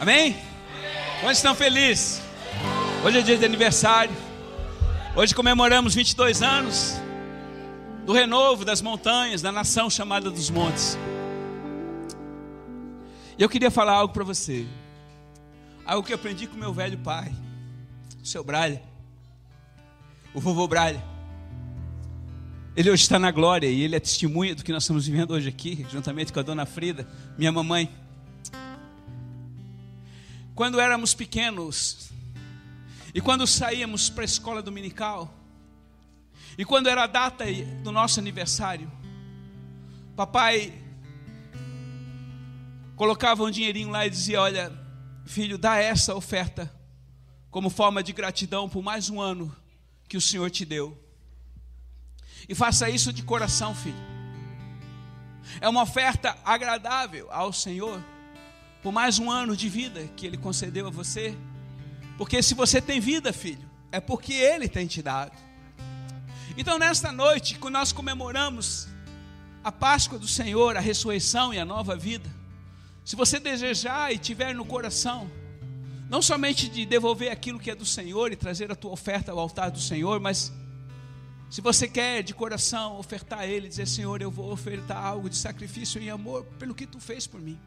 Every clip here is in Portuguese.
Amém? Quantos estão felizes? Hoje é dia de aniversário. Hoje comemoramos 22 anos do renovo das montanhas, da nação chamada dos montes. E eu queria falar algo para você. Algo que eu aprendi com meu velho pai, o seu Braille, o vovô Braille. Ele hoje está na glória e ele é testemunha do que nós estamos vivendo hoje aqui, juntamente com a dona Frida, minha mamãe. Quando éramos pequenos e quando saíamos para a escola dominical, e quando era a data do nosso aniversário, papai colocava um dinheirinho lá e dizia: Olha, filho, dá essa oferta como forma de gratidão por mais um ano que o Senhor te deu. E faça isso de coração, filho. É uma oferta agradável ao Senhor por mais um ano de vida que Ele concedeu a você. Porque se você tem vida, filho, é porque Ele tem te dado. Então, nesta noite, quando nós comemoramos a Páscoa do Senhor, a ressurreição e a nova vida, se você desejar e tiver no coração, não somente de devolver aquilo que é do Senhor e trazer a tua oferta ao altar do Senhor, mas se você quer de coração ofertar a Ele, dizer: Senhor, eu vou ofertar algo de sacrifício e amor pelo que tu fez por mim.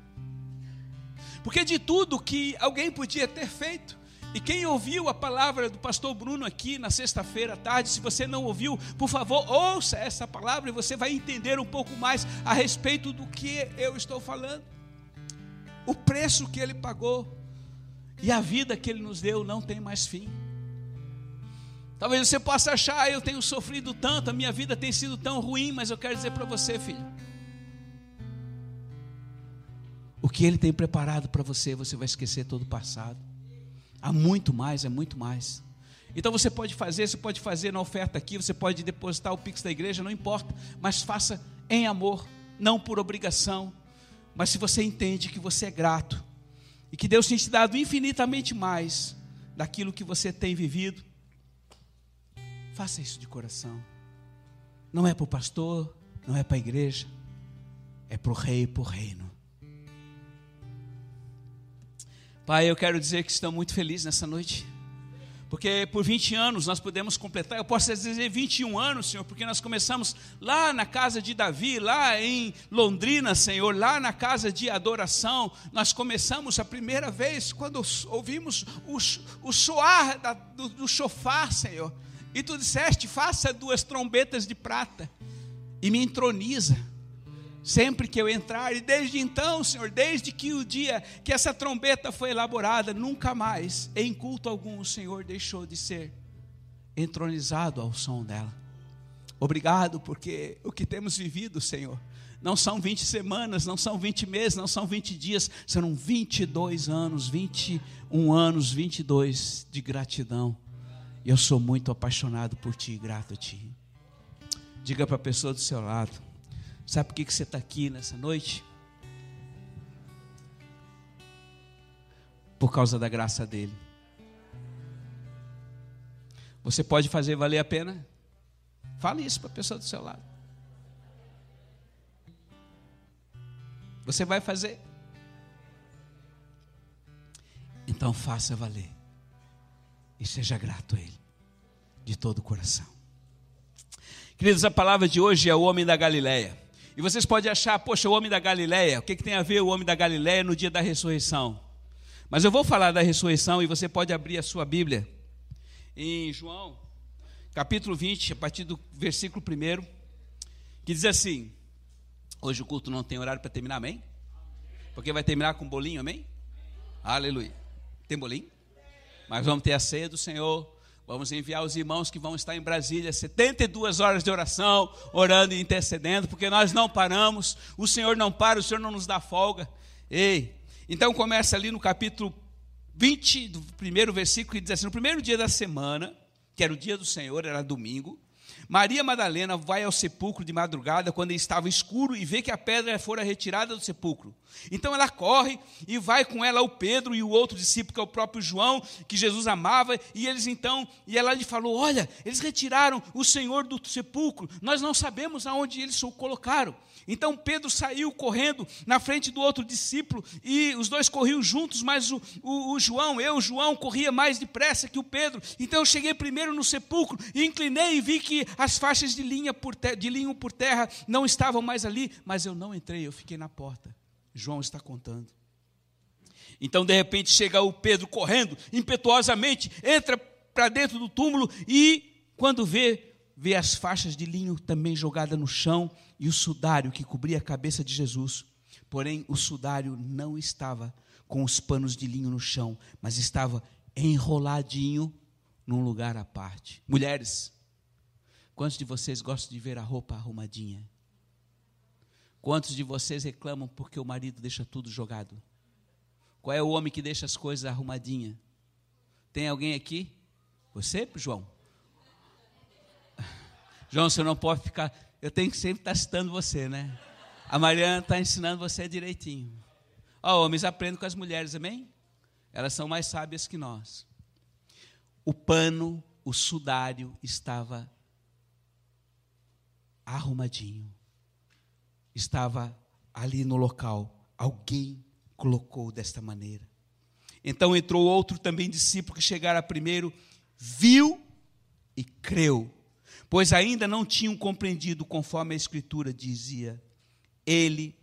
Porque de tudo que alguém podia ter feito, e quem ouviu a palavra do pastor Bruno aqui na sexta-feira à tarde, se você não ouviu, por favor, ouça essa palavra e você vai entender um pouco mais a respeito do que eu estou falando. O preço que ele pagou e a vida que ele nos deu não tem mais fim. Talvez você possa achar, ah, eu tenho sofrido tanto, a minha vida tem sido tão ruim, mas eu quero dizer para você, filho. O que ele tem preparado para você, você vai esquecer todo o passado. Há muito mais, é muito mais. Então você pode fazer, você pode fazer na oferta aqui, você pode depositar o Pix da igreja, não importa, mas faça em amor, não por obrigação, mas se você entende que você é grato e que Deus tem te dado infinitamente mais daquilo que você tem vivido, Faça isso de coração. Não é para o pastor, não é para a igreja, é para o rei e para o reino. Pai, eu quero dizer que estou muito feliz nessa noite. Porque por 20 anos nós podemos completar, eu posso dizer 21 anos, Senhor, porque nós começamos lá na casa de Davi, lá em Londrina, Senhor, lá na casa de adoração. Nós começamos a primeira vez quando ouvimos o, o soar da, do, do chofar, Senhor. E tu disseste: faça duas trombetas de prata e me entroniza. Sempre que eu entrar, e desde então, Senhor, desde que o dia que essa trombeta foi elaborada, nunca mais, em culto algum, o Senhor deixou de ser entronizado ao som dela. Obrigado, porque o que temos vivido, Senhor, não são 20 semanas, não são 20 meses, não são 20 dias, serão 22 anos, 21 anos, 22 de gratidão e eu sou muito apaixonado por ti, grato a ti. Diga para a pessoa do seu lado: sabe por que, que você está aqui nessa noite? Por causa da graça dele. Você pode fazer valer a pena? Fale isso para a pessoa do seu lado. Você vai fazer? Então faça valer e seja grato a Ele, de todo o coração. Queridos, a palavra de hoje é o homem da Galileia. E vocês podem achar, poxa, o homem da Galileia, o que, que tem a ver o homem da Galileia no dia da ressurreição? Mas eu vou falar da ressurreição e você pode abrir a sua Bíblia em João, capítulo 20, a partir do versículo 1, que diz assim: Hoje o culto não tem horário para terminar, amém? Porque vai terminar com bolinho, amém? Aleluia. Tem bolinho? Mas vamos ter a ceia do Senhor. Vamos enviar os irmãos que vão estar em Brasília, 72 horas de oração, orando e intercedendo, porque nós não paramos, o Senhor não para, o Senhor não nos dá folga. Ei, então começa ali no capítulo 20, do primeiro versículo, que diz assim: no primeiro dia da semana, que era o dia do Senhor, era domingo, Maria Madalena vai ao sepulcro de madrugada, quando estava escuro, e vê que a pedra fora retirada do sepulcro. Então ela corre e vai com ela o Pedro e o outro discípulo, que é o próprio João, que Jesus amava, e eles então, e ela lhe falou: Olha, eles retiraram o Senhor do sepulcro, nós não sabemos aonde eles o colocaram. Então Pedro saiu correndo na frente do outro discípulo e os dois corriam juntos, mas o, o, o João, eu, João, corria mais depressa que o Pedro. Então eu cheguei primeiro no sepulcro e inclinei e vi que as faixas de, linha por te, de linho por terra não estavam mais ali, mas eu não entrei, eu fiquei na porta. João está contando. Então, de repente, chega o Pedro correndo, impetuosamente, entra para dentro do túmulo e, quando vê, vê as faixas de linho também jogadas no chão e o sudário que cobria a cabeça de Jesus. Porém, o sudário não estava com os panos de linho no chão, mas estava enroladinho num lugar à parte. Mulheres, quantos de vocês gostam de ver a roupa arrumadinha? Quantos de vocês reclamam porque o marido deixa tudo jogado? Qual é o homem que deixa as coisas arrumadinhas? Tem alguém aqui? Você, João? João, você não pode ficar. Eu tenho que sempre estar citando você, né? A Mariana está ensinando você direitinho. Ó, homens, aprendam com as mulheres, amém? Elas são mais sábias que nós. O pano, o sudário estava arrumadinho. Estava ali no local. Alguém colocou desta maneira. Então entrou outro também discípulo que chegara primeiro, viu e creu, pois ainda não tinham compreendido conforme a Escritura dizia: Ele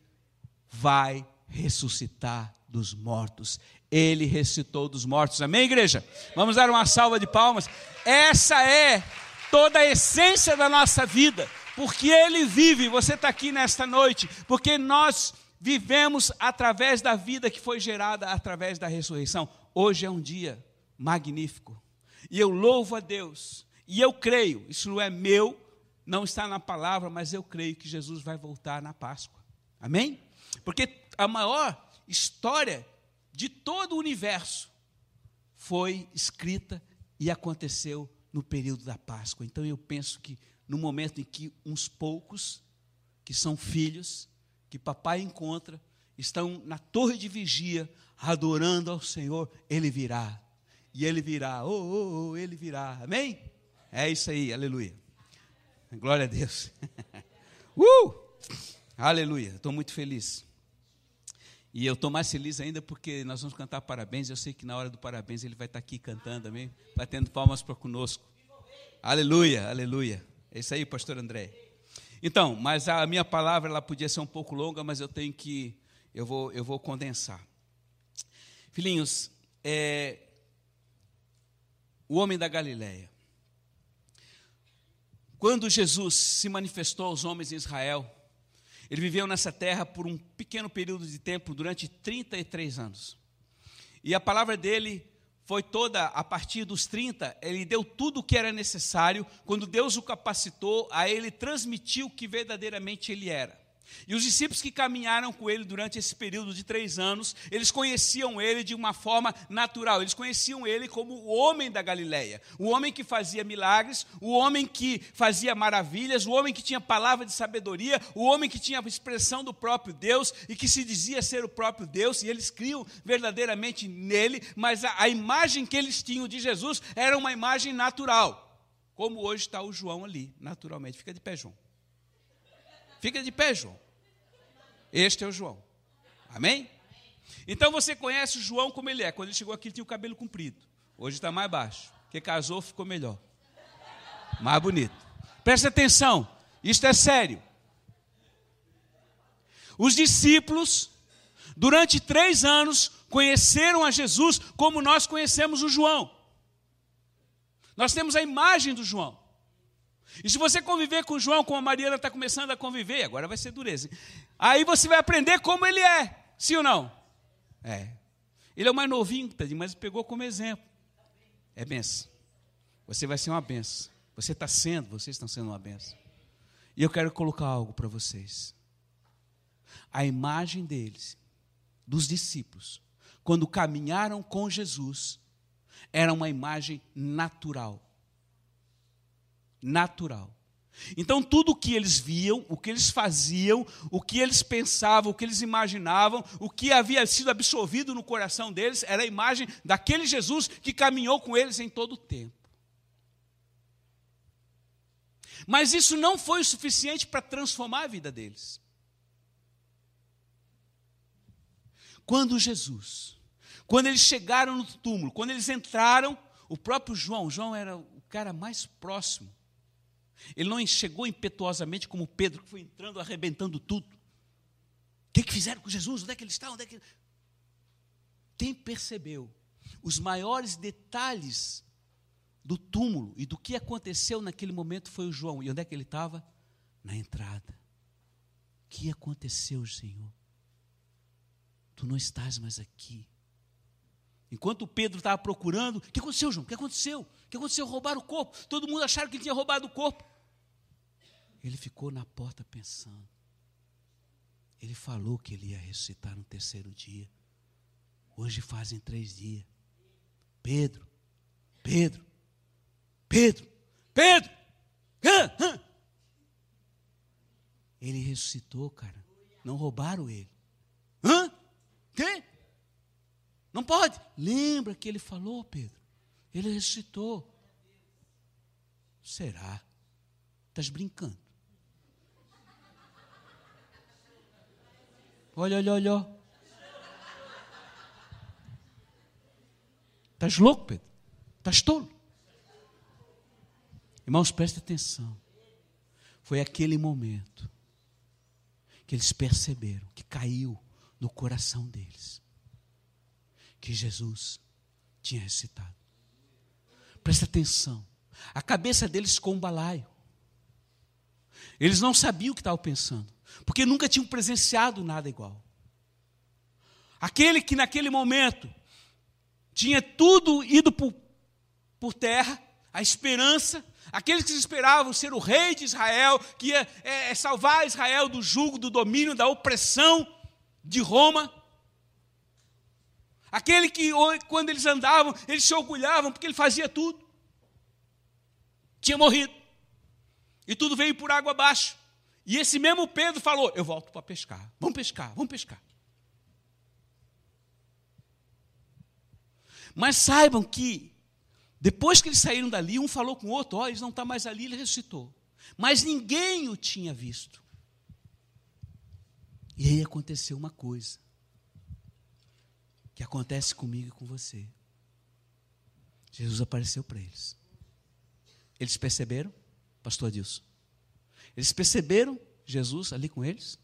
vai ressuscitar dos mortos. Ele ressuscitou dos mortos. Amém, igreja? Vamos dar uma salva de palmas. Essa é toda a essência da nossa vida, porque Ele vive. Você está aqui nesta noite, porque nós vivemos através da vida que foi gerada através da ressurreição. Hoje é um dia magnífico. E eu louvo a Deus. E eu creio, isso não é meu, não está na palavra, mas eu creio que Jesus vai voltar na Páscoa. Amém? Porque a maior história de todo o universo foi escrita e aconteceu no período da Páscoa. Então eu penso que no momento em que uns poucos, que são filhos, que papai encontra, estão na torre de vigia, adorando ao Senhor, ele virá. E ele virá, oh, oh, oh, ele virá. Amém? É isso aí, aleluia. Glória a Deus. uh! Aleluia, estou muito feliz. E eu estou mais feliz ainda porque nós vamos cantar parabéns. Eu sei que na hora do parabéns ele vai estar aqui cantando, amém? Batendo palmas para conosco. Aleluia, aleluia. É isso aí, pastor André. Então, mas a minha palavra ela podia ser um pouco longa, mas eu tenho que, eu vou, eu vou condensar. Filhinhos, é, o homem da Galileia. Quando Jesus se manifestou aos homens em Israel, ele viveu nessa terra por um pequeno período de tempo, durante 33 anos. E a palavra dele foi toda a partir dos 30, ele deu tudo o que era necessário, quando Deus o capacitou, a ele transmitiu o que verdadeiramente ele era. E os discípulos que caminharam com ele durante esse período de três anos, eles conheciam ele de uma forma natural, eles conheciam ele como o homem da Galileia, o homem que fazia milagres, o homem que fazia maravilhas, o homem que tinha palavra de sabedoria, o homem que tinha a expressão do próprio Deus e que se dizia ser o próprio Deus, e eles criam verdadeiramente nele, mas a, a imagem que eles tinham de Jesus era uma imagem natural, como hoje está o João ali, naturalmente. Fica de pé, João. Fica de pé, João. Este é o João. Amém? Então você conhece o João como ele é. Quando ele chegou aqui, ele tinha o cabelo comprido. Hoje está mais baixo. Porque casou, ficou melhor. Mais bonito. Presta atenção. Isto é sério. Os discípulos, durante três anos, conheceram a Jesus como nós conhecemos o João. Nós temos a imagem do João. E se você conviver com João, como a Mariana está começando a conviver, agora vai ser dureza. Aí você vai aprender como ele é, sim ou não? É. Ele é o mais novinho, mas pegou como exemplo. É benção. Você vai ser uma benção. Você está sendo, vocês estão sendo uma benção. E eu quero colocar algo para vocês. A imagem deles, dos discípulos, quando caminharam com Jesus, era uma imagem natural natural. Então, tudo o que eles viam, o que eles faziam, o que eles pensavam, o que eles imaginavam, o que havia sido absorvido no coração deles, era a imagem daquele Jesus que caminhou com eles em todo o tempo. Mas isso não foi o suficiente para transformar a vida deles. Quando Jesus, quando eles chegaram no túmulo, quando eles entraram, o próprio João, João era o cara mais próximo ele não chegou impetuosamente como Pedro, que foi entrando, arrebentando tudo. O que, que fizeram com Jesus? Onde é que ele está? Onde é que... Quem percebeu os maiores detalhes do túmulo e do que aconteceu naquele momento foi o João. E onde é que ele estava? Na entrada. O que aconteceu, Senhor? Tu não estás mais aqui. Enquanto Pedro estava procurando, o que aconteceu, João? O que aconteceu? O que aconteceu? Roubaram o corpo. Todo mundo acharam que ele tinha roubado o corpo. Ele ficou na porta pensando. Ele falou que ele ia ressuscitar no terceiro dia. Hoje fazem três dias. Pedro, Pedro, Pedro, Pedro. Ele ressuscitou, cara. Não roubaram ele. Hã? Quê? Não pode. Lembra que ele falou, Pedro? Ele ressuscitou. Será? Estás brincando? Olha, olha, olha. Estás louco, Pedro? Estás tolo? Irmãos, preste atenção. Foi aquele momento que eles perceberam que caiu no coração deles que Jesus tinha recitado. Presta atenção. A cabeça deles ficou um balaio. Eles não sabiam o que estavam pensando, porque nunca tinham presenciado nada igual. Aquele que naquele momento tinha tudo ido por, por terra, a esperança, aqueles que esperavam ser o rei de Israel, que ia é, é salvar Israel do jugo, do domínio, da opressão de Roma, Aquele que, quando eles andavam, eles se orgulhavam porque ele fazia tudo. Tinha morrido. E tudo veio por água abaixo. E esse mesmo Pedro falou: Eu volto para pescar. Vamos pescar, vamos pescar. Mas saibam que, depois que eles saíram dali, um falou com o outro: Ó, oh, eles não estão tá mais ali, ele ressuscitou. Mas ninguém o tinha visto. E aí aconteceu uma coisa que acontece comigo e com você. Jesus apareceu para eles. Eles perceberam, pastor Adilson? Eles perceberam Jesus ali com eles?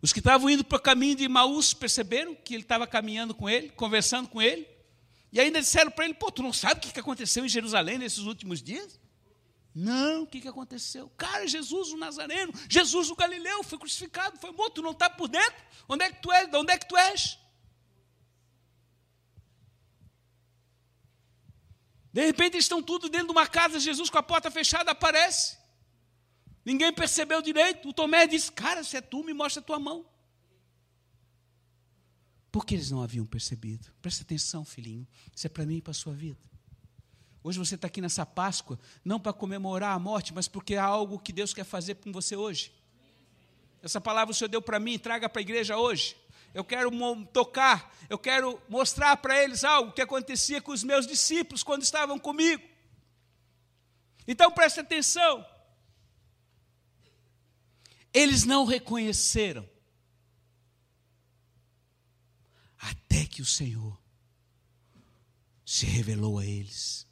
Os que estavam indo para o caminho de Maús perceberam que ele estava caminhando com ele, conversando com ele, e ainda disseram para ele: Pô, tu não sabe o que aconteceu em Jerusalém nesses últimos dias? Não, o que aconteceu? Cara, Jesus o Nazareno, Jesus o Galileu, foi crucificado, foi morto, tu não está por dentro? Onde é que tu és? De onde é que tu és? De repente eles estão tudo dentro de uma casa, Jesus com a porta fechada aparece. Ninguém percebeu direito. O Tomé disse: Cara, se é tu, me mostra a tua mão. Por que eles não haviam percebido? Presta atenção, filhinho. Isso é para mim e para a sua vida. Hoje você está aqui nessa Páscoa, não para comemorar a morte, mas porque há algo que Deus quer fazer com você hoje. Essa palavra o Senhor deu para mim, traga para a igreja hoje eu quero tocar, eu quero mostrar para eles algo que acontecia com os meus discípulos quando estavam comigo. Então preste atenção. Eles não reconheceram até que o Senhor se revelou a eles.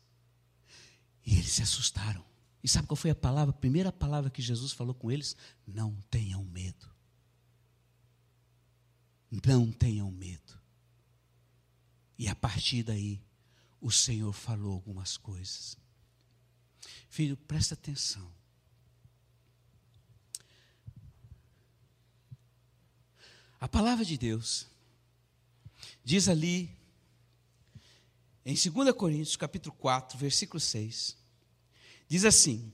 E eles se assustaram. E sabe qual foi a palavra? A primeira palavra que Jesus falou com eles? Não tenham medo. Não tenham medo. E a partir daí, o Senhor falou algumas coisas. Filho, presta atenção. A palavra de Deus diz ali em 2 Coríntios, capítulo 4, versículo 6. Diz assim: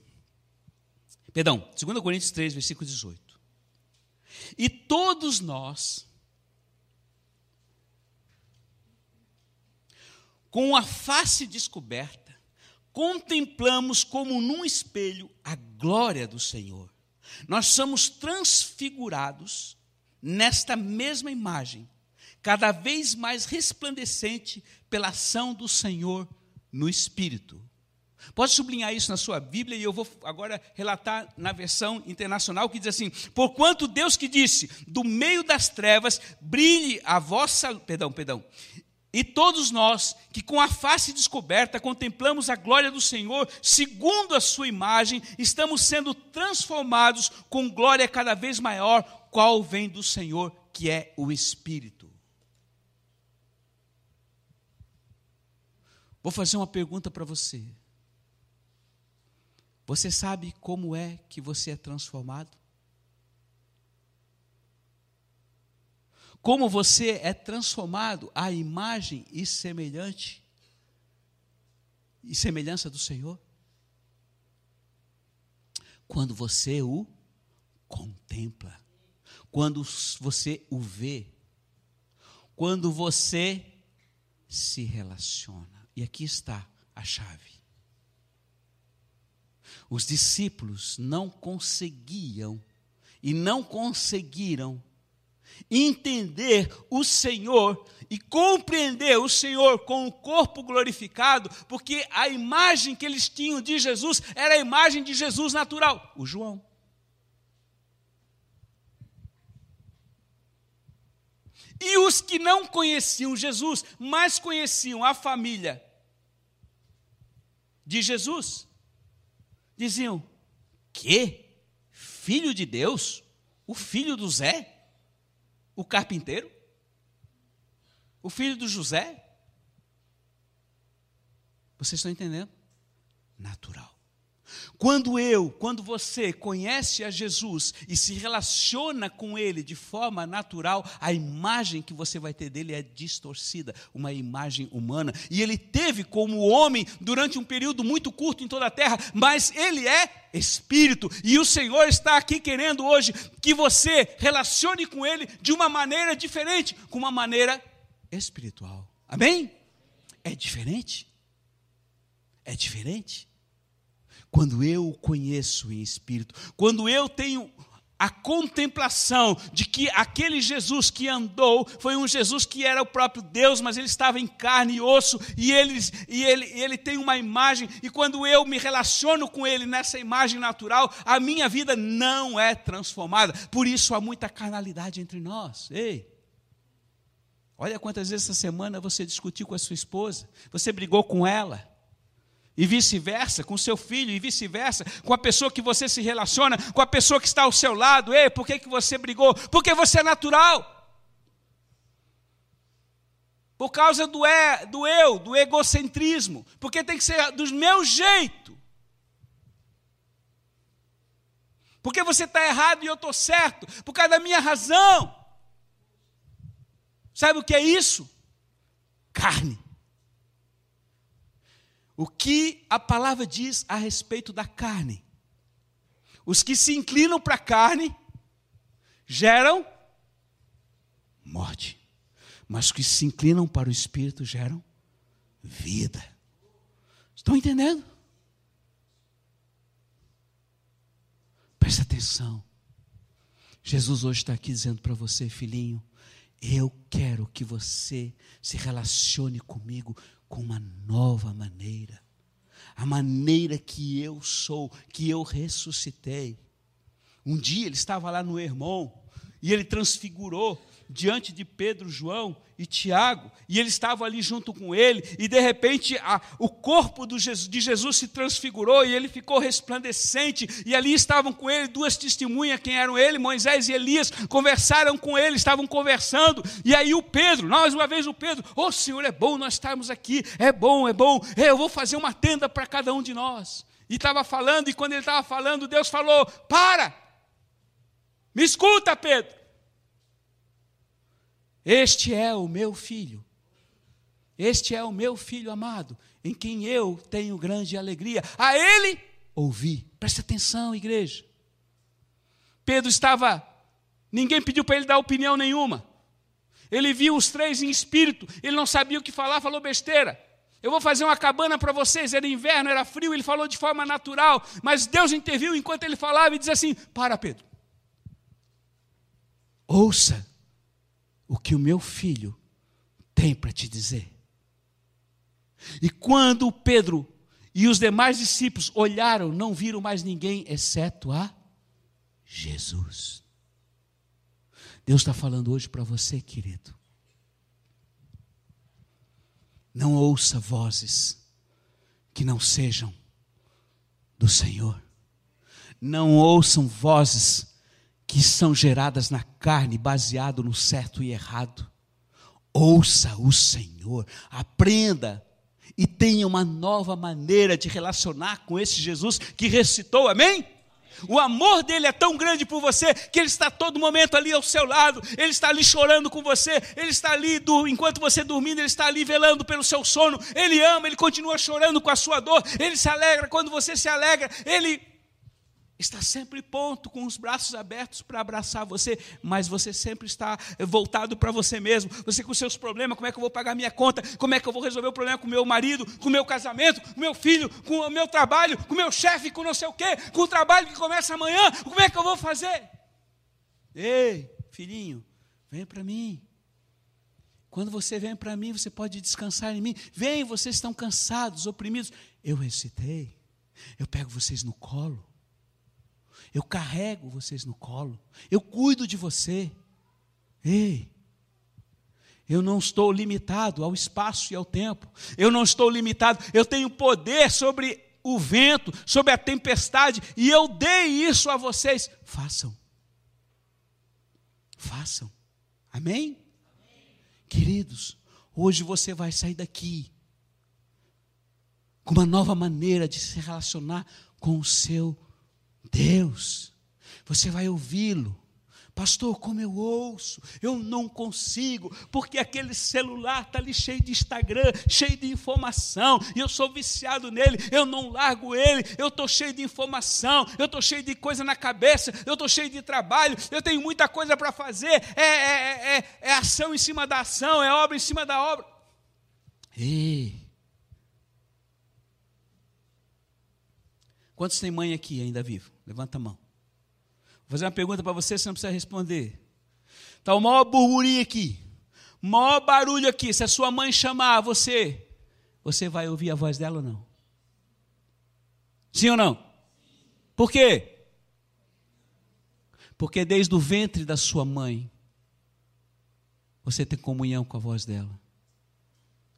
Perdão, 2 Coríntios 3, versículo 18. E todos nós com a face descoberta, contemplamos como num espelho a glória do Senhor. Nós somos transfigurados nesta mesma imagem, cada vez mais resplandecente pela ação do Senhor no Espírito. Pode sublinhar isso na sua Bíblia e eu vou agora relatar na versão internacional que diz assim: Porquanto Deus que disse, do meio das trevas brilhe a vossa, perdão, perdão. E todos nós que com a face descoberta contemplamos a glória do Senhor, segundo a sua imagem, estamos sendo transformados com glória cada vez maior, qual vem do Senhor, que é o Espírito. Vou fazer uma pergunta para você. Você sabe como é que você é transformado? Como você é transformado à imagem e semelhante e semelhança do Senhor? Quando você o contempla, quando você o vê, quando você se relaciona. E aqui está a chave. Os discípulos não conseguiam e não conseguiram entender o Senhor e compreender o Senhor com o corpo glorificado, porque a imagem que eles tinham de Jesus era a imagem de Jesus natural, o João. E os que não conheciam Jesus, mas conheciam a família de Jesus, diziam: Que? Filho de Deus? O filho do Zé? O carpinteiro? O filho do José? Vocês estão entendendo? Natural. Quando eu, quando você conhece a Jesus e se relaciona com Ele de forma natural, a imagem que você vai ter dele é distorcida, uma imagem humana. E ele teve como homem durante um período muito curto em toda a terra, mas ele é espírito. E o Senhor está aqui querendo hoje que você relacione com Ele de uma maneira diferente, com uma maneira espiritual. Amém? É diferente? É diferente? Quando eu o conheço em espírito, quando eu tenho a contemplação de que aquele Jesus que andou foi um Jesus que era o próprio Deus, mas ele estava em carne e osso, e ele, e ele, ele tem uma imagem, e quando eu me relaciono com ele nessa imagem natural, a minha vida não é transformada. Por isso há muita carnalidade entre nós. Ei! Olha quantas vezes essa semana você discutiu com a sua esposa, você brigou com ela, e vice-versa, com seu filho, e vice-versa, com a pessoa que você se relaciona, com a pessoa que está ao seu lado. Ei, por que, que você brigou? Porque você é natural. Por causa do, é, do eu, do egocentrismo. Porque tem que ser do meu jeito. Porque você está errado e eu estou certo. Por causa da minha razão. Sabe o que é isso? Carne o que a palavra diz a respeito da carne. Os que se inclinam para a carne geram morte, mas os que se inclinam para o espírito geram vida. Estão entendendo? Presta atenção. Jesus hoje está aqui dizendo para você, filhinho, eu quero que você se relacione comigo com uma nova maneira. A maneira que eu sou, que eu ressuscitei. Um dia ele estava lá no irmão e ele transfigurou diante de Pedro, João e Tiago, e eles estavam ali junto com ele, e de repente a, o corpo Jesus, de Jesus se transfigurou e ele ficou resplandecente, e ali estavam com ele duas testemunhas, quem eram ele, Moisés e Elias, conversaram com ele, estavam conversando, e aí o Pedro, mais uma vez o Pedro, oh Senhor, é bom nós estarmos aqui, é bom, é bom, eu vou fazer uma tenda para cada um de nós. E estava falando, e quando ele estava falando, Deus falou: Para, me escuta, Pedro. Este é o meu filho. Este é o meu filho amado, em quem eu tenho grande alegria. A ele ouvi. Preste atenção, igreja. Pedro estava, ninguém pediu para ele dar opinião nenhuma. Ele viu os três em espírito, ele não sabia o que falar, falou besteira. Eu vou fazer uma cabana para vocês. Era inverno, era frio, ele falou de forma natural, mas Deus interviu enquanto ele falava e disse assim: Para, Pedro. Ouça o que o meu filho tem para te dizer. E quando Pedro E os demais discípulos olharam, não viram mais ninguém, exceto a Jesus. Deus está falando hoje para você, querido. Não ouça vozes que não sejam do Senhor. Não ouçam vozes que são geradas na carne, baseado no certo e errado. Ouça o Senhor, aprenda e tenha uma nova maneira de relacionar com esse Jesus que ressuscitou, amém? O amor dele é tão grande por você que ele está todo momento ali ao seu lado, ele está ali chorando com você, ele está ali, do, enquanto você dormindo, ele está ali velando pelo seu sono, ele ama, ele continua chorando com a sua dor, ele se alegra quando você se alegra, ele está sempre pronto, com os braços abertos para abraçar você, mas você sempre está voltado para você mesmo. Você com seus problemas, como é que eu vou pagar minha conta? Como é que eu vou resolver o problema com meu marido, com meu casamento, com meu filho, com o meu trabalho, com meu chefe, com não sei o quê, com o trabalho que começa amanhã? Como é que eu vou fazer? Ei, filhinho, vem para mim. Quando você vem para mim, você pode descansar em mim. Vem, vocês estão cansados, oprimidos. Eu recitei. Eu pego vocês no colo. Eu carrego vocês no colo. Eu cuido de você. Ei, eu não estou limitado ao espaço e ao tempo. Eu não estou limitado. Eu tenho poder sobre o vento, sobre a tempestade, e eu dei isso a vocês. Façam. Façam. Amém? Amém? Queridos, hoje você vai sair daqui com uma nova maneira de se relacionar com o seu Deus. Você vai ouvi-lo. Pastor, como eu ouço, eu não consigo, porque aquele celular está ali cheio de Instagram, cheio de informação, e eu sou viciado nele, eu não largo ele, eu estou cheio de informação, eu estou cheio de coisa na cabeça, eu estou cheio de trabalho, eu tenho muita coisa para fazer, é, é, é, é ação em cima da ação, é obra em cima da obra. Ei, Quantos tem mãe aqui ainda vivo? Levanta a mão. Vou fazer uma pergunta para você, você não precisa responder. Está o maior burburinho aqui, maior barulho aqui. Se a sua mãe chamar você, você vai ouvir a voz dela ou não? Sim ou não? Por quê? Porque desde o ventre da sua mãe, você tem comunhão com a voz dela.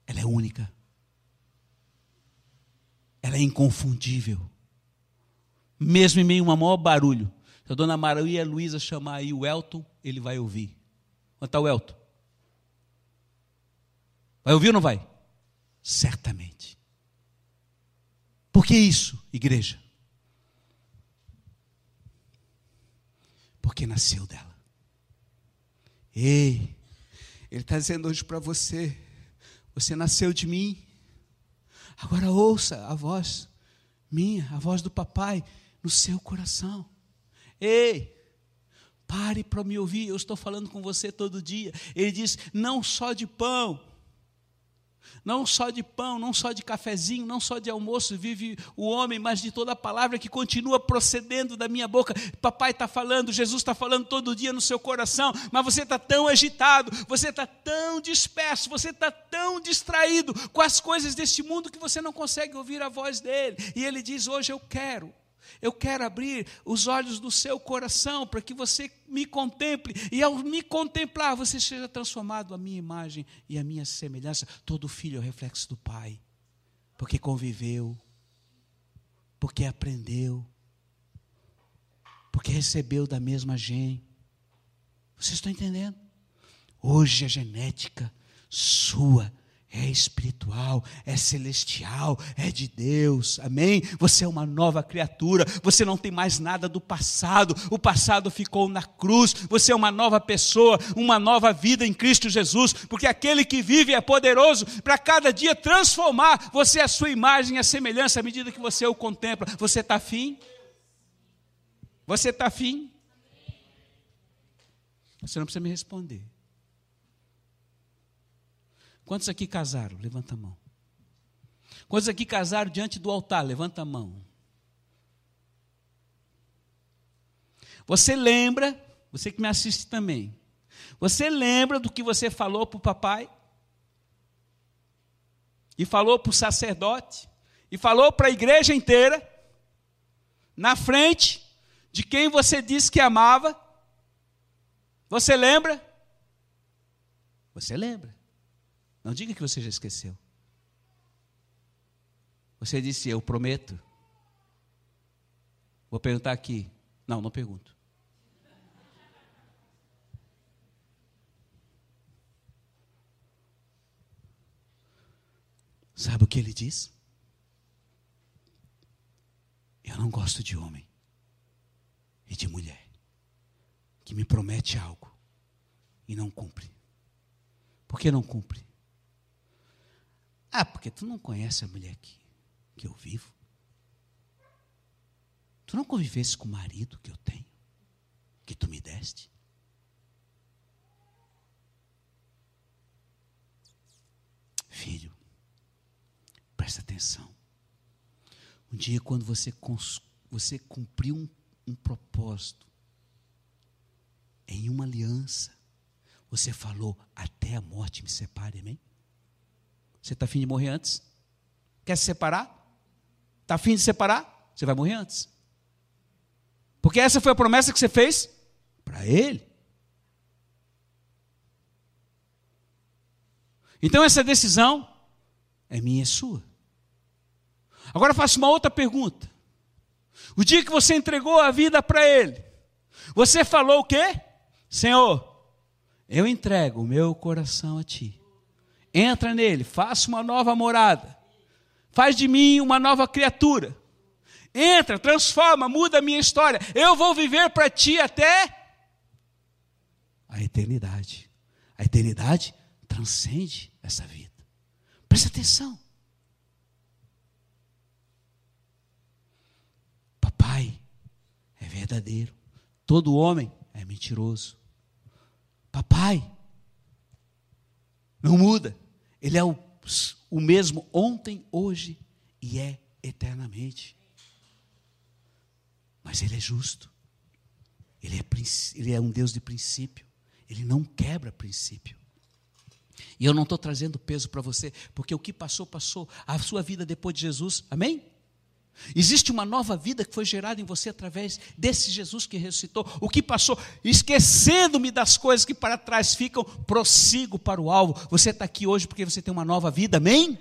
Ela é única. Ela é inconfundível mesmo em meio a um maior barulho. Se a dona Maria Luísa chamar aí o Elton, ele vai ouvir. Onde está o Elton? Vai ouvir ou não vai? Certamente. Por que isso, igreja? Porque nasceu dela. Ei, Ele está dizendo hoje para você: você nasceu de mim. Agora ouça a voz minha, a voz do papai no seu coração. Ei, pare para me ouvir, eu estou falando com você todo dia. Ele diz: não só de pão, não só de pão, não só de cafezinho, não só de almoço vive o homem, mas de toda a palavra que continua procedendo da minha boca. Papai está falando, Jesus está falando todo dia no seu coração, mas você está tão agitado, você está tão disperso, você está tão distraído com as coisas deste mundo que você não consegue ouvir a voz dele. E ele diz: Hoje eu quero eu quero abrir os olhos do seu coração para que você me contemple e ao me contemplar você seja transformado a minha imagem e a minha semelhança. Todo filho é o reflexo do pai, porque conviveu, porque aprendeu, porque recebeu da mesma gente. Vocês estão entendendo? Hoje a genética sua é espiritual, é celestial, é de Deus, amém? Você é uma nova criatura, você não tem mais nada do passado, o passado ficou na cruz, você é uma nova pessoa, uma nova vida em Cristo Jesus, porque aquele que vive é poderoso para cada dia transformar você a sua imagem a semelhança à medida que você o contempla. Você está afim? Você está afim? Você não precisa me responder. Quantos aqui casaram? Levanta a mão. Quantos aqui casaram diante do altar? Levanta a mão. Você lembra, você que me assiste também, você lembra do que você falou para o papai? E falou para o sacerdote? e falou para a igreja inteira, na frente de quem você disse que amava. Você lembra? Você lembra? Não diga que você já esqueceu. Você disse: Eu prometo. Vou perguntar aqui. Não, não pergunto. Sabe o que ele diz? Eu não gosto de homem e de mulher que me promete algo e não cumpre. Por que não cumpre? Ah, porque tu não conhece a mulher que, que eu vivo. Tu não convivesse com o marido que eu tenho, que tu me deste. Filho, presta atenção. Um dia, quando você, você cumpriu um, um propósito em uma aliança, você falou: até a morte me separe, amém? Você está afim de morrer antes? Quer se separar? Está afim de separar? Você vai morrer antes. Porque essa foi a promessa que você fez para ele. Então essa decisão é minha e sua. Agora faço uma outra pergunta. O dia que você entregou a vida para Ele, você falou o quê? Senhor, eu entrego o meu coração a Ti. Entra nele, faça uma nova morada. Faz de mim uma nova criatura. Entra, transforma, muda a minha história. Eu vou viver para Ti até a eternidade. A eternidade transcende essa vida. Presta atenção. Papai é verdadeiro. Todo homem é mentiroso. Papai não muda. Ele é o, o mesmo ontem, hoje e é eternamente. Mas Ele é justo. Ele é, ele é um Deus de princípio. Ele não quebra princípio. E eu não estou trazendo peso para você, porque o que passou, passou. A sua vida depois de Jesus, amém? Existe uma nova vida que foi gerada em você através desse Jesus que ressuscitou. O que passou, esquecendo-me das coisas que para trás ficam, prossigo para o alvo. Você está aqui hoje porque você tem uma nova vida, amém?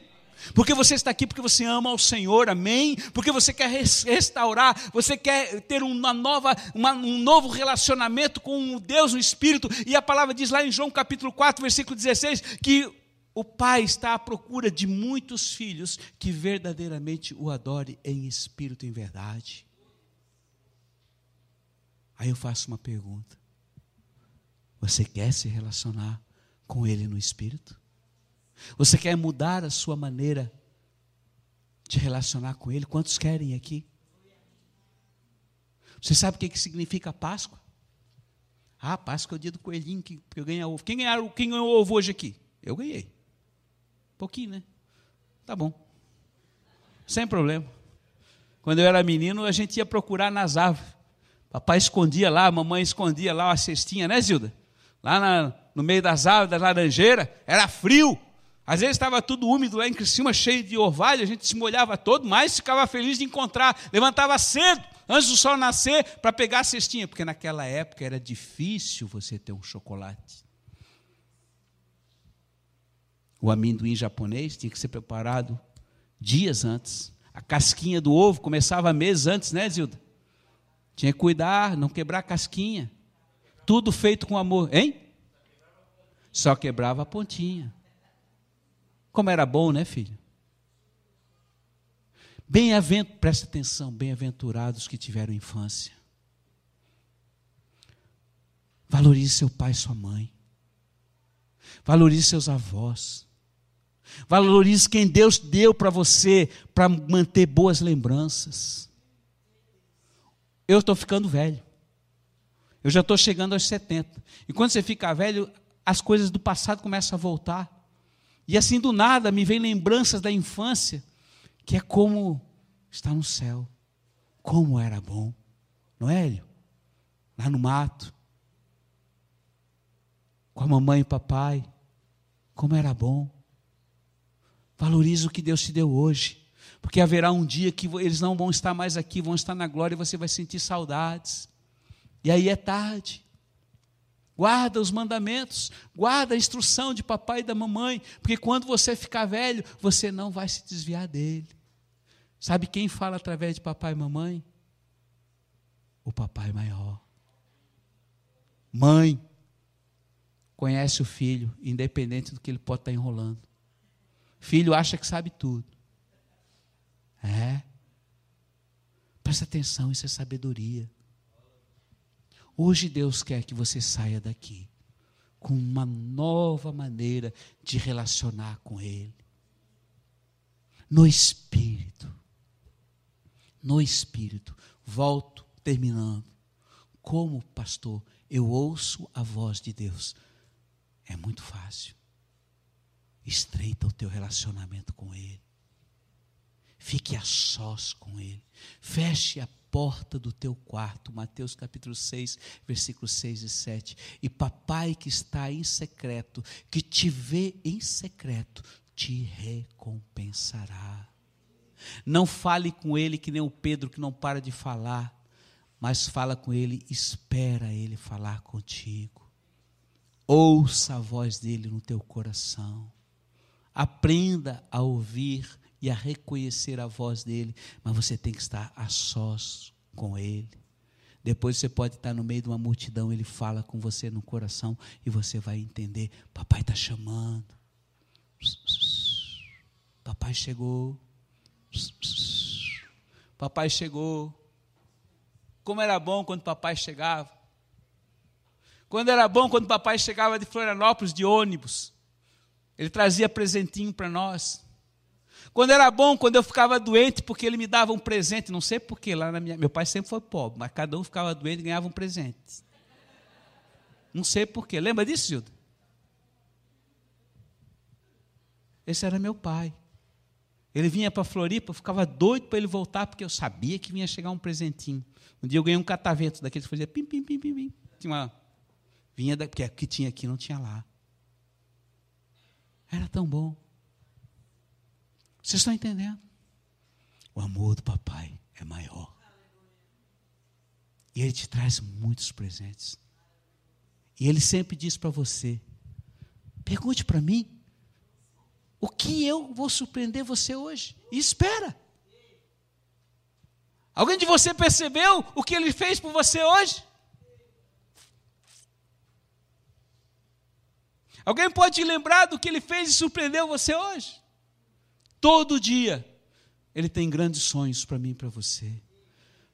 Porque você está aqui porque você ama ao Senhor, amém? Porque você quer restaurar, você quer ter uma nova, uma, um novo relacionamento com Deus no Espírito. E a palavra diz lá em João capítulo 4, versículo 16, que o Pai está à procura de muitos filhos que verdadeiramente o adore em espírito e em verdade. Aí eu faço uma pergunta: Você quer se relacionar com Ele no espírito? Você quer mudar a sua maneira de relacionar com Ele? Quantos querem aqui? Você sabe o que significa Páscoa? Ah, Páscoa é o dia do coelhinho que eu ganhei ovo. Quem, ganhou, quem ganhou ovo hoje aqui? Eu ganhei. Pouquinho, né? Tá bom. Sem problema. Quando eu era menino, a gente ia procurar nas árvores. Papai escondia lá, a mamãe escondia lá uma cestinha, né, Zilda? Lá na, no meio das árvores, da laranjeira, era frio. Às vezes estava tudo úmido lá em cima, cheio de orvalho, a gente se molhava todo, mas ficava feliz de encontrar. Levantava cedo, antes do sol nascer, para pegar a cestinha, porque naquela época era difícil você ter um chocolate. O amendoim japonês tinha que ser preparado dias antes. A casquinha do ovo começava meses antes, né, Zilda? Tinha que cuidar, não quebrar a casquinha. Tudo feito com amor, hein? Só quebrava a pontinha. Como era bom, né, filho? Bem-aventurados, presta atenção, bem-aventurados que tiveram infância. Valorize seu pai e sua mãe. Valorize seus avós. Valorize quem Deus deu para você para manter boas lembranças. Eu estou ficando velho. Eu já estou chegando aos 70. E quando você fica velho, as coisas do passado começam a voltar. E assim do nada me vem lembranças da infância, que é como estar no céu. Como era bom. Não é, Hélio? Lá no mato. Com a mamãe e o papai. Como era bom. Valorize o que Deus te deu hoje. Porque haverá um dia que eles não vão estar mais aqui, vão estar na glória e você vai sentir saudades. E aí é tarde. Guarda os mandamentos, guarda a instrução de papai e da mamãe, porque quando você ficar velho, você não vai se desviar dele. Sabe quem fala através de papai e mamãe? O papai maior. Mãe conhece o filho, independente do que ele pode estar enrolando. Filho acha que sabe tudo. É. Presta atenção, isso é sabedoria. Hoje Deus quer que você saia daqui com uma nova maneira de relacionar com Ele. No Espírito. No Espírito. Volto terminando. Como pastor, eu ouço a voz de Deus. É muito fácil. Estreita o teu relacionamento com Ele. Fique a sós com Ele. Feche a porta do teu quarto. Mateus capítulo 6, versículos 6 e 7. E papai que está em secreto, que te vê em secreto, te recompensará. Não fale com ele que nem o Pedro que não para de falar, mas fala com ele, espera ele falar contigo. Ouça a voz dele no teu coração. Aprenda a ouvir e a reconhecer a voz dele, mas você tem que estar a sós com ele. Depois você pode estar no meio de uma multidão, ele fala com você no coração e você vai entender: papai está chamando. Papai chegou. Papai chegou. Como era bom quando papai chegava. Quando era bom quando papai chegava de Florianópolis de ônibus. Ele trazia presentinho para nós. Quando era bom, quando eu ficava doente, porque ele me dava um presente, não sei porquê, lá na minha, meu pai sempre foi pobre, mas cada um ficava doente e ganhava um presente. Não sei porquê. Lembra disso, Gilda? Esse era meu pai. Ele vinha para Floripa, eu ficava doido para ele voltar, porque eu sabia que vinha chegar um presentinho. Um dia eu ganhei um catavento daqueles que fazia pim, pim, pim, pim, pim. Tinha uma, vinha da, que, que tinha aqui, não tinha lá. Era tão bom. Vocês estão entendendo? O amor do papai é maior. E ele te traz muitos presentes. E ele sempre diz para você: pergunte para mim, o que eu vou surpreender você hoje? E espera. Alguém de você percebeu o que ele fez por você hoje? Alguém pode lembrar do que ele fez e surpreendeu você hoje? Todo dia, Ele tem grandes sonhos para mim e para você.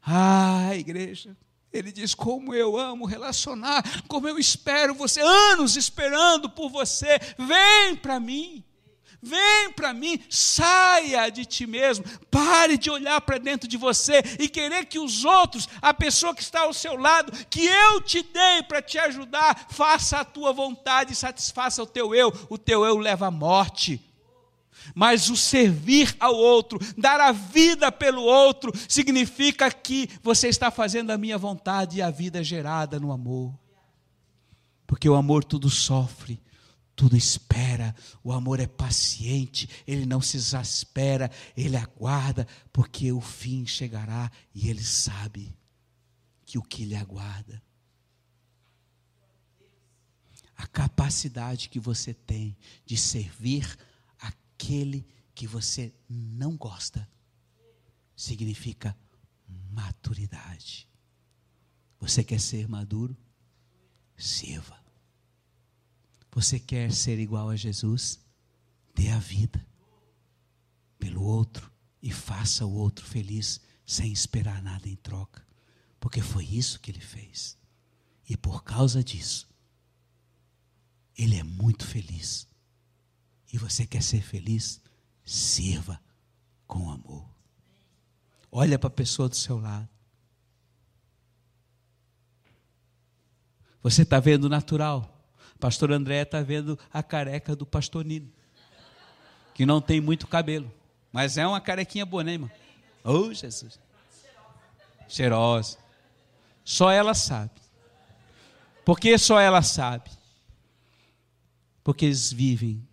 Ah, igreja, Ele diz: Como eu amo relacionar, como eu espero você, anos esperando por você, vem para mim. Vem para mim, saia de ti mesmo, pare de olhar para dentro de você e querer que os outros, a pessoa que está ao seu lado, que eu te dei para te ajudar, faça a tua vontade e satisfaça o teu eu. O teu eu leva à morte mas o servir ao outro, dar a vida pelo outro, significa que você está fazendo a minha vontade e a vida gerada no amor. Porque o amor tudo sofre, tudo espera, o amor é paciente, ele não se exaspera, ele aguarda, porque o fim chegará e ele sabe que o que lhe aguarda. A capacidade que você tem de servir aquele que você não gosta, significa maturidade. Você quer ser maduro? Sirva. Você quer ser igual a Jesus? Dê a vida pelo outro e faça o outro feliz sem esperar nada em troca, porque foi isso que ele fez. E por causa disso, ele é muito feliz e você quer ser feliz, sirva com amor. Olha para a pessoa do seu lado. Você está vendo natural. Pastor André está vendo a careca do pastor Nino, que não tem muito cabelo, mas é uma carequinha boa, né, irmão? Oh, Jesus. Cheirosa. Só ela sabe. Por que só ela sabe? Porque eles vivem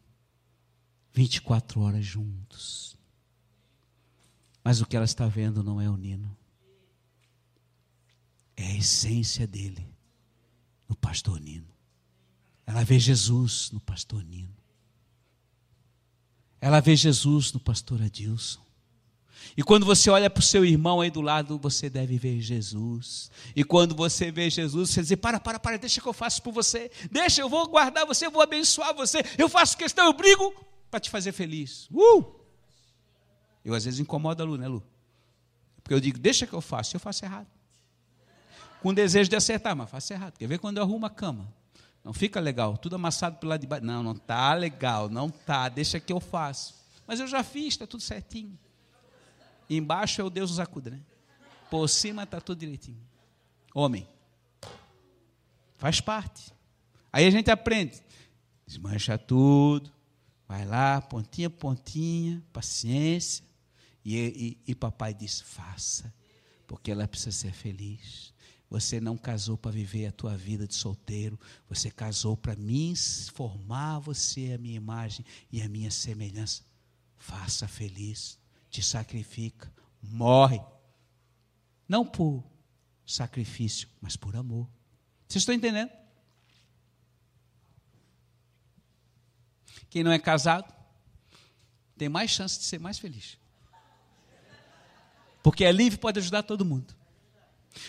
24 horas juntos. Mas o que ela está vendo não é o Nino. É a essência dele no pastor Nino. Ela vê Jesus no pastor Nino. Ela vê Jesus no pastor Adilson. E quando você olha para o seu irmão aí do lado, você deve ver Jesus. E quando você vê Jesus, você diz: para, para, para, deixa que eu faço por você. Deixa, eu vou guardar você, eu vou abençoar você. Eu faço questão, eu brigo para te fazer feliz. Uh! Eu às vezes incomodo a Lu, né, Lu? Porque eu digo: deixa que eu faço, eu faço errado. Com desejo de acertar, mas faço errado. Quer ver quando eu arrumo a cama? Não fica legal, tudo amassado pelo lado de baixo. Não, não está legal, não está, deixa que eu faço. Mas eu já fiz, está tudo certinho. Embaixo é o Deus nos acuda, né? Por cima está tudo direitinho. Homem. Faz parte. Aí a gente aprende. Desmancha tudo. Vai lá, pontinha, pontinha, paciência. E, e, e papai diz: faça, porque ela precisa ser feliz. Você não casou para viver a tua vida de solteiro, você casou para mim formar você a minha imagem e a minha semelhança. Faça feliz te sacrifica, morre. Não por sacrifício, mas por amor. Vocês estão entendendo? Quem não é casado tem mais chance de ser mais feliz. Porque é livre pode ajudar todo mundo.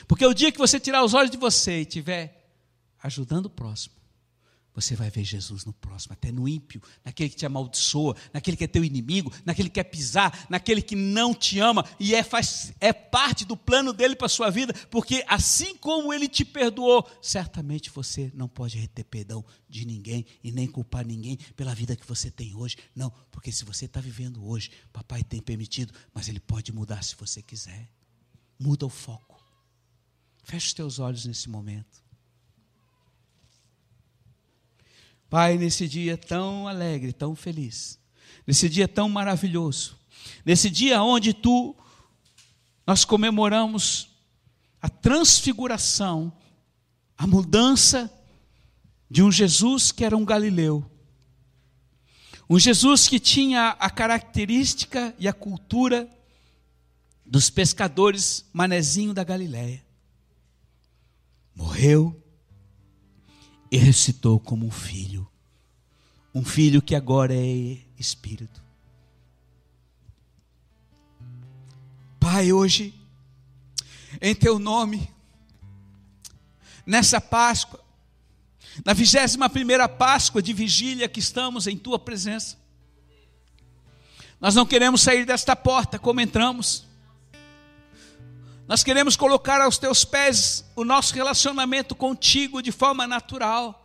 Porque o dia que você tirar os olhos de você e estiver ajudando o próximo, você vai ver Jesus no próximo, até no ímpio, naquele que te amaldiçoa, naquele que é teu inimigo, naquele que quer pisar, naquele que não te ama, e é, faz, é parte do plano dele para a sua vida, porque assim como ele te perdoou, certamente você não pode reter perdão de ninguém e nem culpar ninguém pela vida que você tem hoje. Não, porque se você está vivendo hoje, papai tem permitido, mas ele pode mudar se você quiser. Muda o foco. Feche os teus olhos nesse momento. Pai, nesse dia tão alegre, tão feliz, nesse dia tão maravilhoso, nesse dia onde tu nós comemoramos a transfiguração, a mudança de um Jesus que era um galileu. Um Jesus que tinha a característica e a cultura dos pescadores manezinho da Galiléia. Morreu, e ressuscitou como um filho. Um filho que agora é espírito. Pai, hoje, em teu nome, nessa Páscoa, na vigésima primeira Páscoa de vigília que estamos em tua presença, nós não queremos sair desta porta como entramos. Nós queremos colocar aos teus pés o nosso relacionamento contigo de forma natural.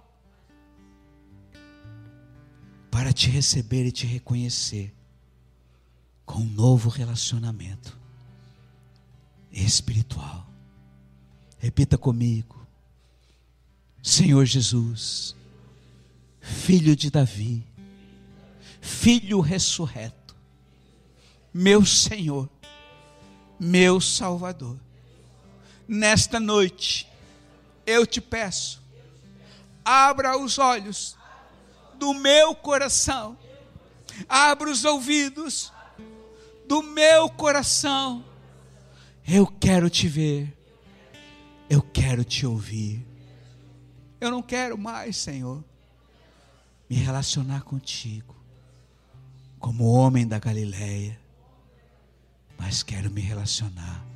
Para te receber e te reconhecer com um novo relacionamento espiritual. Repita comigo. Senhor Jesus, filho de Davi, filho ressurreto, meu Senhor meu Salvador. Nesta noite, eu te peço, abra os olhos do meu coração, abra os ouvidos do meu coração. Eu quero te ver, eu quero te ouvir. Eu não quero mais, Senhor, me relacionar contigo como homem da Galileia mas quero me relacionar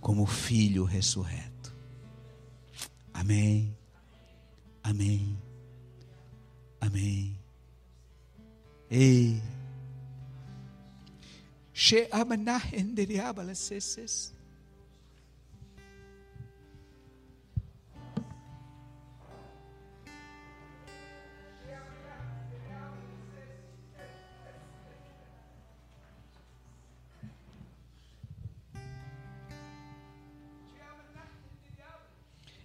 como filho ressurreto. Amém. Amém. Amém. Ei. She amanah enderiabala seses.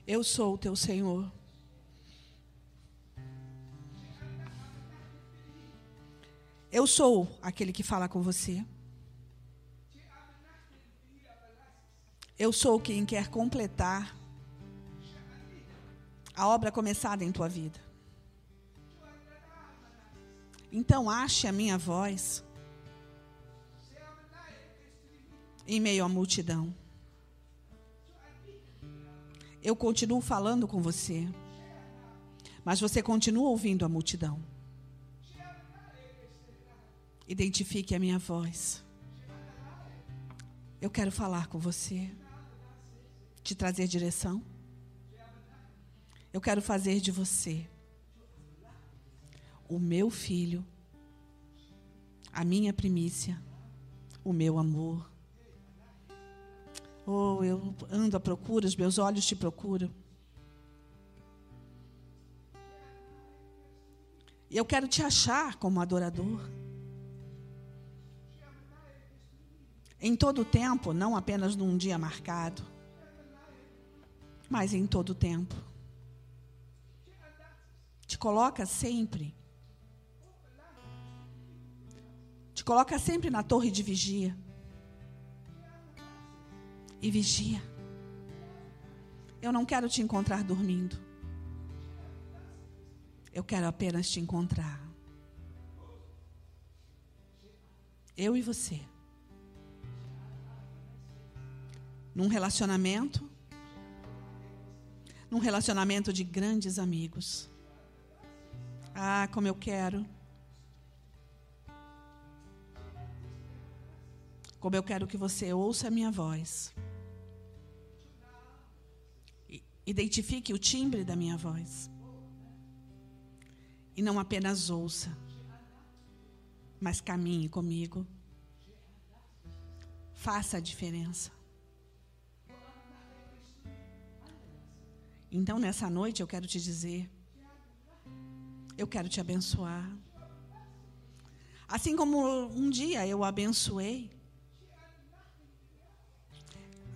Eu sou o teu Senhor. Eu sou aquele que fala com você. Eu sou quem quer completar a obra começada em tua vida. Então, ache a minha voz em meio à multidão. Eu continuo falando com você, mas você continua ouvindo a multidão. Identifique a minha voz. Eu quero falar com você, te trazer direção. Eu quero fazer de você o meu filho, a minha primícia, o meu amor. Oh, eu ando à procura, os meus olhos te procuram. E eu quero te achar como adorador. Em todo o tempo, não apenas num dia marcado, mas em todo o tempo. Te coloca sempre. Te coloca sempre na torre de vigia. E vigia. Eu não quero te encontrar dormindo. Eu quero apenas te encontrar. Eu e você. num relacionamento, num relacionamento de grandes amigos. Ah, como eu quero. Como eu quero que você ouça a minha voz. Identifique o timbre da minha voz. E não apenas ouça, mas caminhe comigo. Faça a diferença. Então, nessa noite, eu quero te dizer: eu quero te abençoar. Assim como um dia eu abençoei,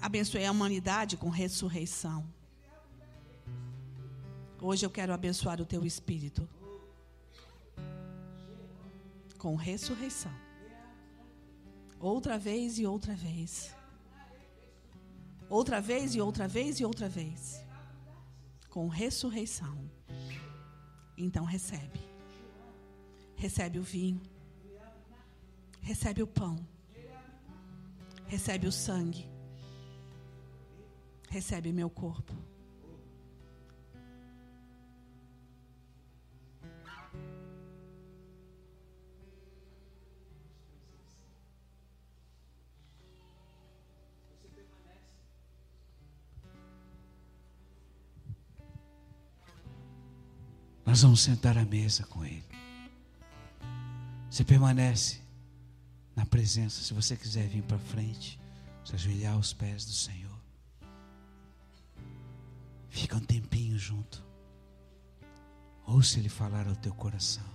abençoei a humanidade com ressurreição. Hoje eu quero abençoar o teu espírito com ressurreição. Outra vez e outra vez. Outra vez e outra vez e outra vez com ressurreição. Então recebe. Recebe o vinho. Recebe o pão. Recebe o sangue. Recebe meu corpo. Nós vamos sentar à mesa com Ele. Você permanece na presença. Se você quiser vir para frente, se ajoelhar aos pés do Senhor. Fica um tempinho junto. Ouça Ele falar ao teu coração.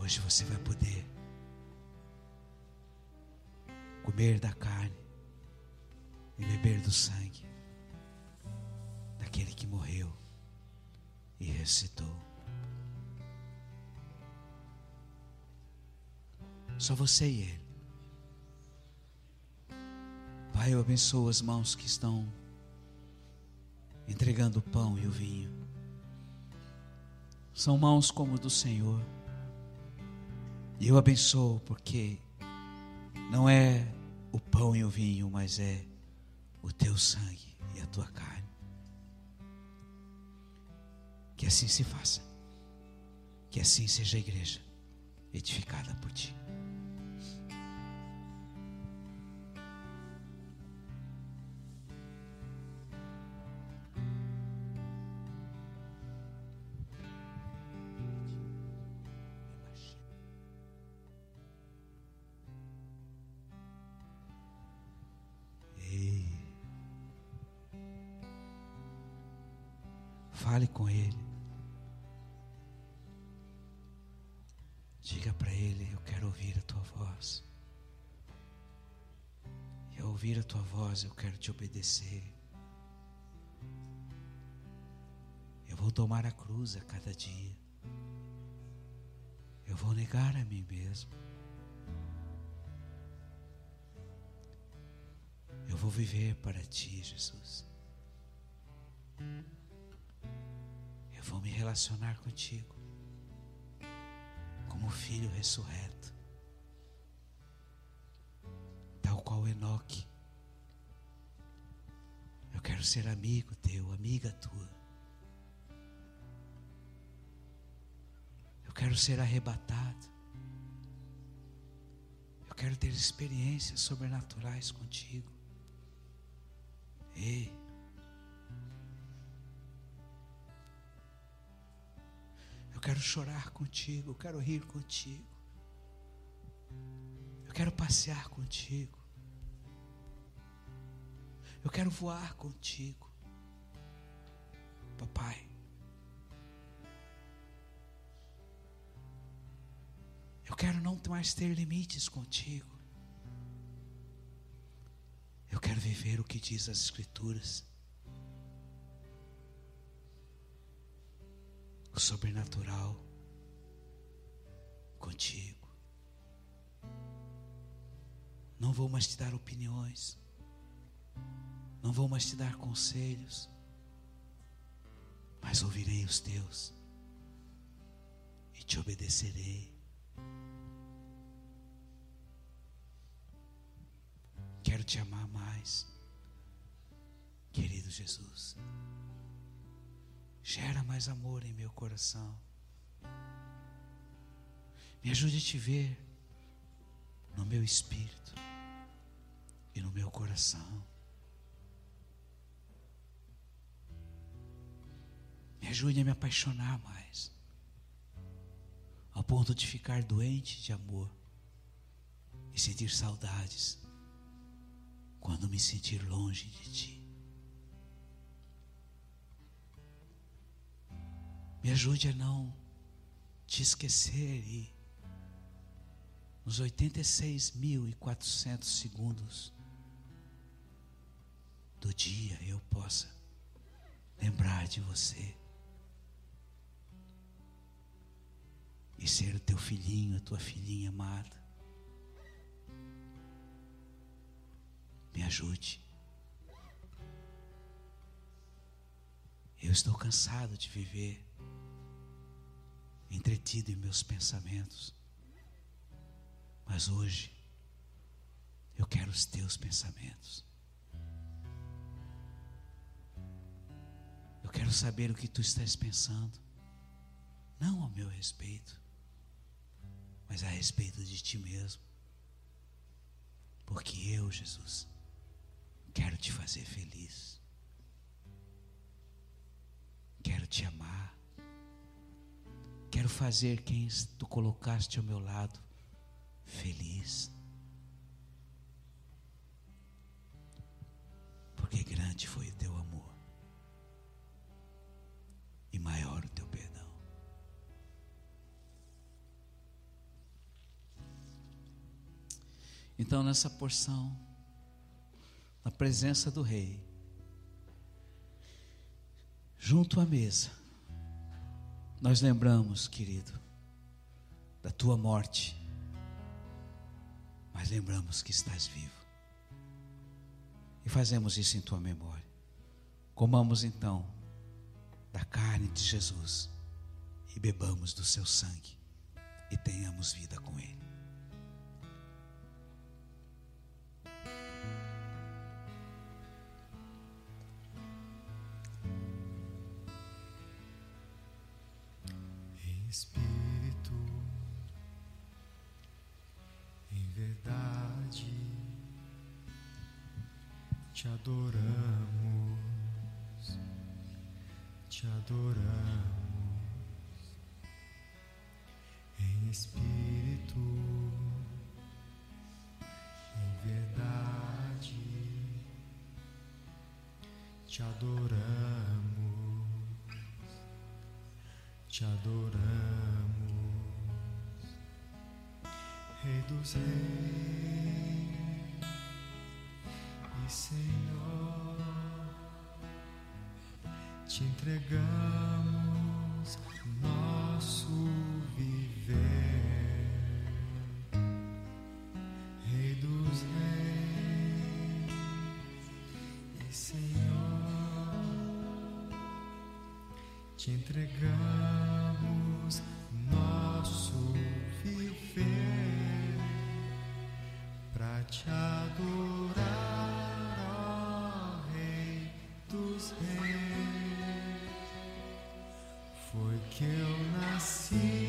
Hoje você vai poder comer da carne e beber do sangue daquele que morreu e ressuscitou. Só você e Ele. Pai, eu abençoo as mãos que estão entregando o pão e o vinho. São mãos como do Senhor. E eu abençoo porque não é o pão e o vinho, mas é o teu sangue e a tua carne. Que assim se faça. Que assim seja a igreja edificada por ti. Voz, eu quero te obedecer. Eu vou tomar a cruz a cada dia. Eu vou negar a mim mesmo. Eu vou viver para ti, Jesus. Eu vou me relacionar contigo. como filho ressurreto, quero ser amigo teu, amiga tua. Eu quero ser arrebatado. Eu quero ter experiências sobrenaturais contigo. Eu quero chorar contigo, eu quero rir contigo. Eu quero passear contigo. Eu quero voar contigo. Papai. Eu quero não mais ter limites contigo. Eu quero viver o que diz as Escrituras. O sobrenatural contigo. Não vou mais te dar opiniões. Não vou mais te dar conselhos. Mas ouvirei os teus e te obedecerei. Quero te amar mais, querido Jesus. Gera mais amor em meu coração. Me ajude a te ver no meu espírito e no meu coração. Me ajude a me apaixonar mais, ao ponto de ficar doente de amor e sentir saudades quando me sentir longe de ti. Me ajude a não te esquecer e nos 86.400 segundos do dia eu possa lembrar de você e ser o teu filhinho, a tua filhinha amada. Me ajude. Eu estou cansado de viver entretido em meus pensamentos. Mas hoje eu quero os teus pensamentos. Eu quero saber o que tu estás pensando, não ao meu respeito, mas a respeito de ti mesmo. Porque eu, Jesus, Quero te fazer feliz. Quero te amar. Quero fazer quem tu colocaste ao meu lado feliz. Porque grande foi o teu amor e maior o teu perdão. Então, nessa porção, na presença do Rei, junto à mesa, nós lembramos, querido, da tua morte, mas lembramos que estás vivo. E fazemos isso em tua memória. Comamos então da carne de Jesus e bebamos do seu sangue e tenhamos vida com Ele. Adoramos, te adoramos, em Espírito, em verdade te adoramos te adoramos, Rei dos Reis Senhor, te entregamos nosso viver, Rei dos Reis e Senhor, te entregamos que eu nasci,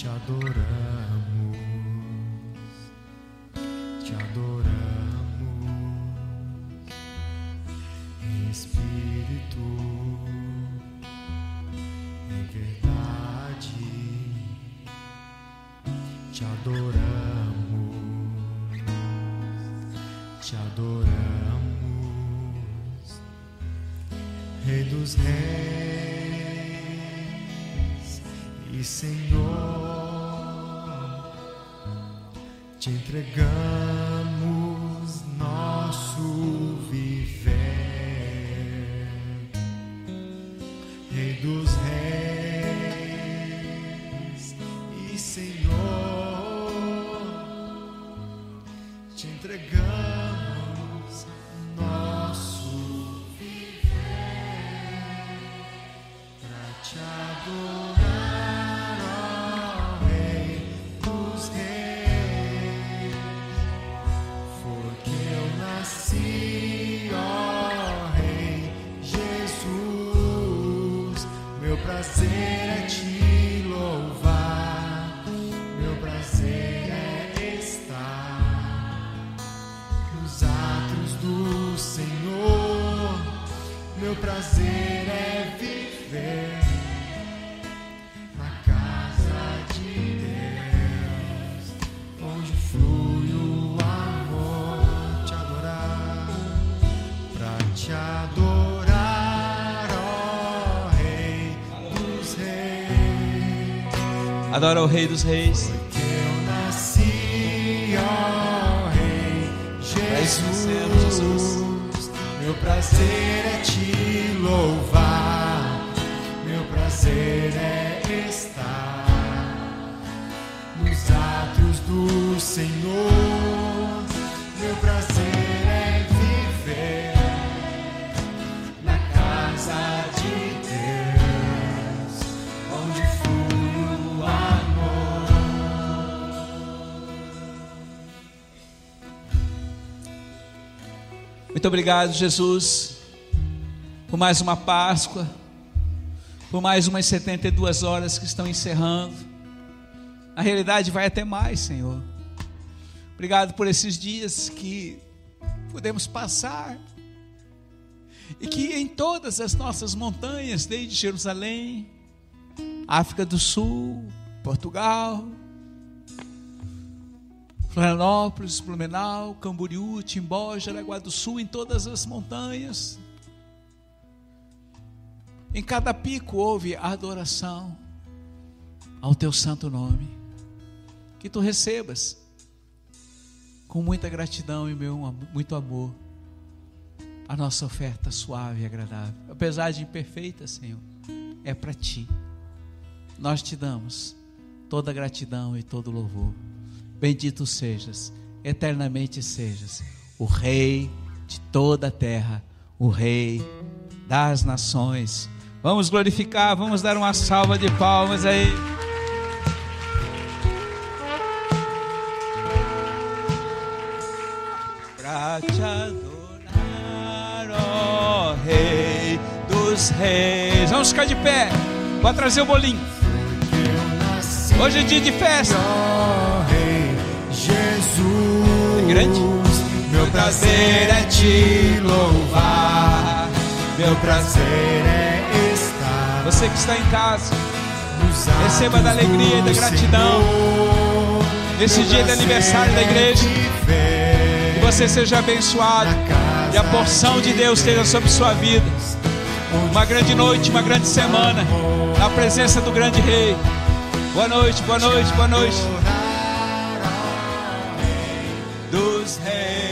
te adoramos, te adoramos. Espírito, em verdade, te adoramos, te adoramos, Rei dos Reis e Senhor, te entregamos Adora o Rei dos Reis. Que eu nasci, ó Rei Jesus. Jesus. Meu prazer obrigado, Jesus, por mais uma Páscoa, por mais umas 72 horas que estão encerrando. A realidade vai até mais, Senhor. Obrigado por esses dias que podemos passar e que em todas as nossas montanhas, desde Jerusalém, África do Sul, Portugal, Florianópolis, Blumenau, Camboriú, Timbó, Jaraguá do Sul, em todas as montanhas. Em cada pico houve adoração ao teu santo nome. Que tu recebas com muita gratidão e meu muito amor a nossa oferta suave e agradável. Apesar de imperfeita, Senhor, é para ti. Nós te damos toda gratidão e todo louvor. Bendito sejas, eternamente sejas, o Rei de toda a terra, o Rei das nações. Vamos glorificar, vamos dar uma salva de palmas aí. Pra te adorar, ó Rei dos Reis. Vamos ficar de pé. Pode trazer o bolinho. Hoje é dia de festa. Grande? Meu prazer é te louvar. Meu prazer é estar Você que está em casa, receba da alegria e da gratidão. Senhor. Nesse dia de aniversário da igreja, que você seja abençoado e a porção de Deus esteja sobre sua vida. Uma grande noite, uma grande semana, na presença do grande Rei. Boa noite, boa noite, boa noite. Dos reis.